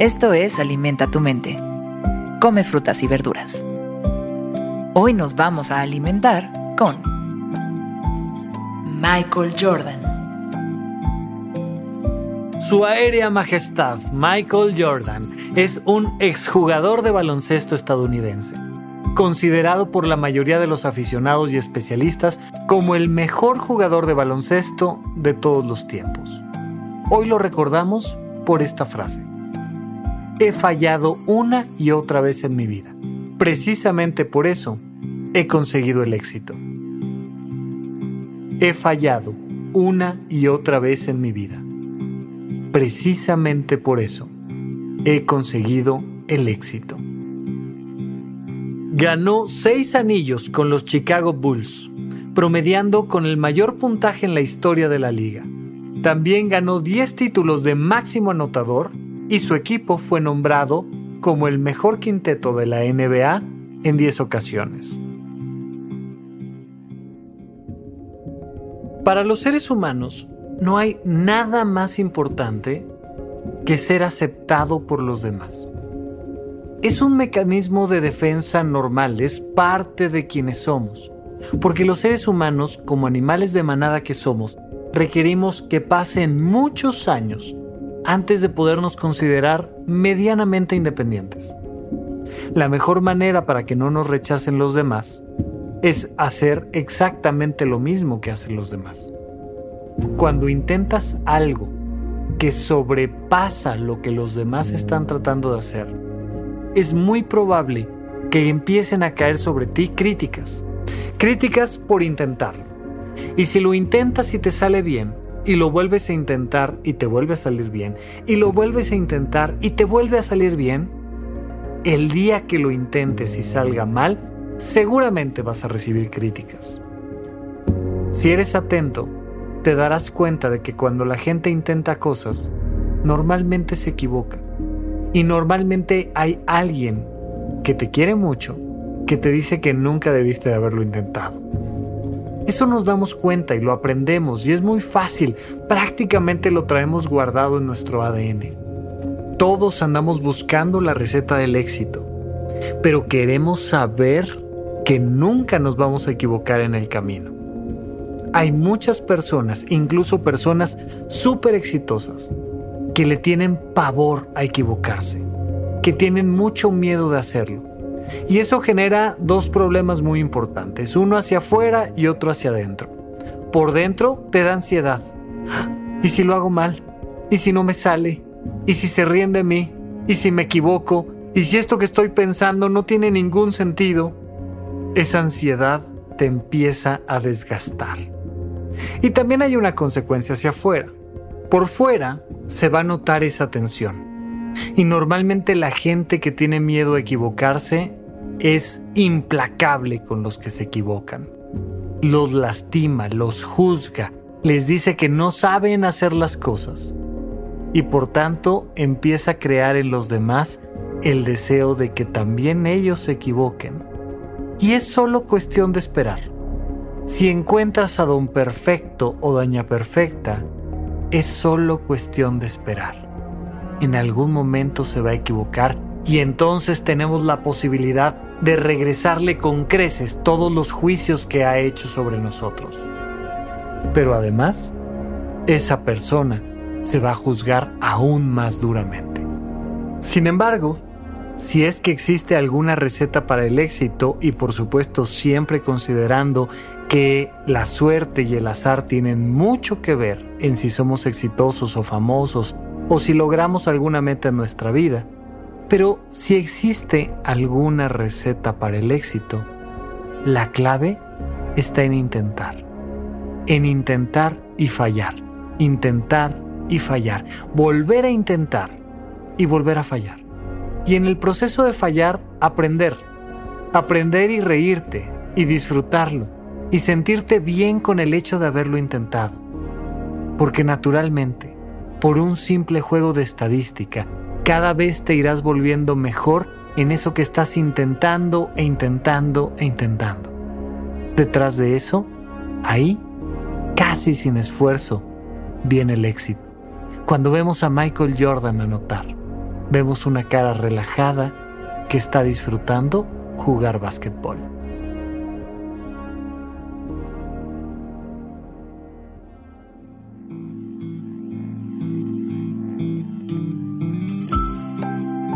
Esto es Alimenta tu mente. Come frutas y verduras. Hoy nos vamos a alimentar con Michael Jordan. Su aérea majestad, Michael Jordan, es un exjugador de baloncesto estadounidense, considerado por la mayoría de los aficionados y especialistas como el mejor jugador de baloncesto de todos los tiempos. Hoy lo recordamos por esta frase. He fallado una y otra vez en mi vida. Precisamente por eso he conseguido el éxito. He fallado una y otra vez en mi vida. Precisamente por eso he conseguido el éxito. Ganó seis anillos con los Chicago Bulls, promediando con el mayor puntaje en la historia de la liga. También ganó 10 títulos de máximo anotador y su equipo fue nombrado como el mejor quinteto de la NBA en 10 ocasiones. Para los seres humanos no hay nada más importante que ser aceptado por los demás. Es un mecanismo de defensa normal, es parte de quienes somos, porque los seres humanos, como animales de manada que somos, requerimos que pasen muchos años antes de podernos considerar medianamente independientes. La mejor manera para que no nos rechacen los demás es hacer exactamente lo mismo que hacen los demás. Cuando intentas algo que sobrepasa lo que los demás están tratando de hacer, es muy probable que empiecen a caer sobre ti críticas. Críticas por intentarlo y si lo intentas y te sale bien, y lo vuelves a intentar y te vuelve a salir bien, y lo vuelves a intentar y te vuelve a salir bien, el día que lo intentes y salga mal, seguramente vas a recibir críticas. Si eres atento, te darás cuenta de que cuando la gente intenta cosas, normalmente se equivoca. Y normalmente hay alguien que te quiere mucho que te dice que nunca debiste de haberlo intentado. Eso nos damos cuenta y lo aprendemos y es muy fácil, prácticamente lo traemos guardado en nuestro ADN. Todos andamos buscando la receta del éxito, pero queremos saber que nunca nos vamos a equivocar en el camino. Hay muchas personas, incluso personas súper exitosas, que le tienen pavor a equivocarse, que tienen mucho miedo de hacerlo y eso genera dos problemas muy importantes, uno hacia afuera y otro hacia adentro. Por dentro te da ansiedad. ¿Y si lo hago mal? ¿Y si no me sale? ¿Y si se ríen de mí? ¿Y si me equivoco? ¿Y si esto que estoy pensando no tiene ningún sentido? Esa ansiedad te empieza a desgastar. Y también hay una consecuencia hacia afuera. Por fuera se va a notar esa tensión. Y normalmente la gente que tiene miedo a equivocarse es implacable con los que se equivocan. Los lastima, los juzga, les dice que no saben hacer las cosas. Y por tanto empieza a crear en los demás el deseo de que también ellos se equivoquen. Y es solo cuestión de esperar. Si encuentras a don perfecto o doña perfecta, es solo cuestión de esperar en algún momento se va a equivocar y entonces tenemos la posibilidad de regresarle con creces todos los juicios que ha hecho sobre nosotros. Pero además, esa persona se va a juzgar aún más duramente. Sin embargo, si es que existe alguna receta para el éxito y por supuesto siempre considerando que la suerte y el azar tienen mucho que ver en si somos exitosos o famosos o si logramos alguna meta en nuestra vida. Pero si existe alguna receta para el éxito, la clave está en intentar. En intentar y fallar. Intentar y fallar. Volver a intentar y volver a fallar. Y en el proceso de fallar, aprender. Aprender y reírte y disfrutarlo y sentirte bien con el hecho de haberlo intentado. Porque naturalmente, por un simple juego de estadística. Cada vez te irás volviendo mejor en eso que estás intentando e intentando e intentando. Detrás de eso, ahí, casi sin esfuerzo, viene el éxito. Cuando vemos a Michael Jordan anotar vemos una cara relajada que está disfrutando jugar básquetbol.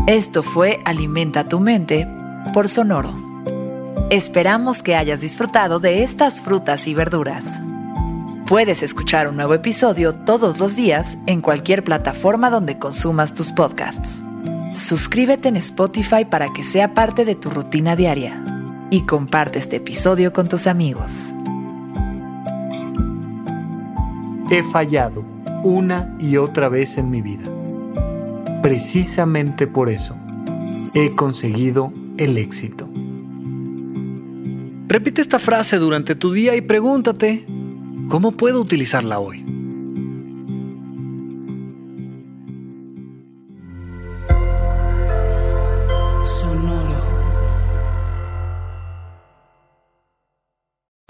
Esto fue Alimenta tu mente por Sonoro. Esperamos que hayas disfrutado de estas frutas y verduras. Puedes escuchar un nuevo episodio todos los días en cualquier plataforma donde consumas tus podcasts. Suscríbete en Spotify para que sea parte de tu rutina diaria y comparte este episodio con tus amigos. He fallado una y otra vez en mi vida. Precisamente por eso he conseguido el éxito. Repite esta frase durante tu día y pregúntate, ¿cómo puedo utilizarla hoy?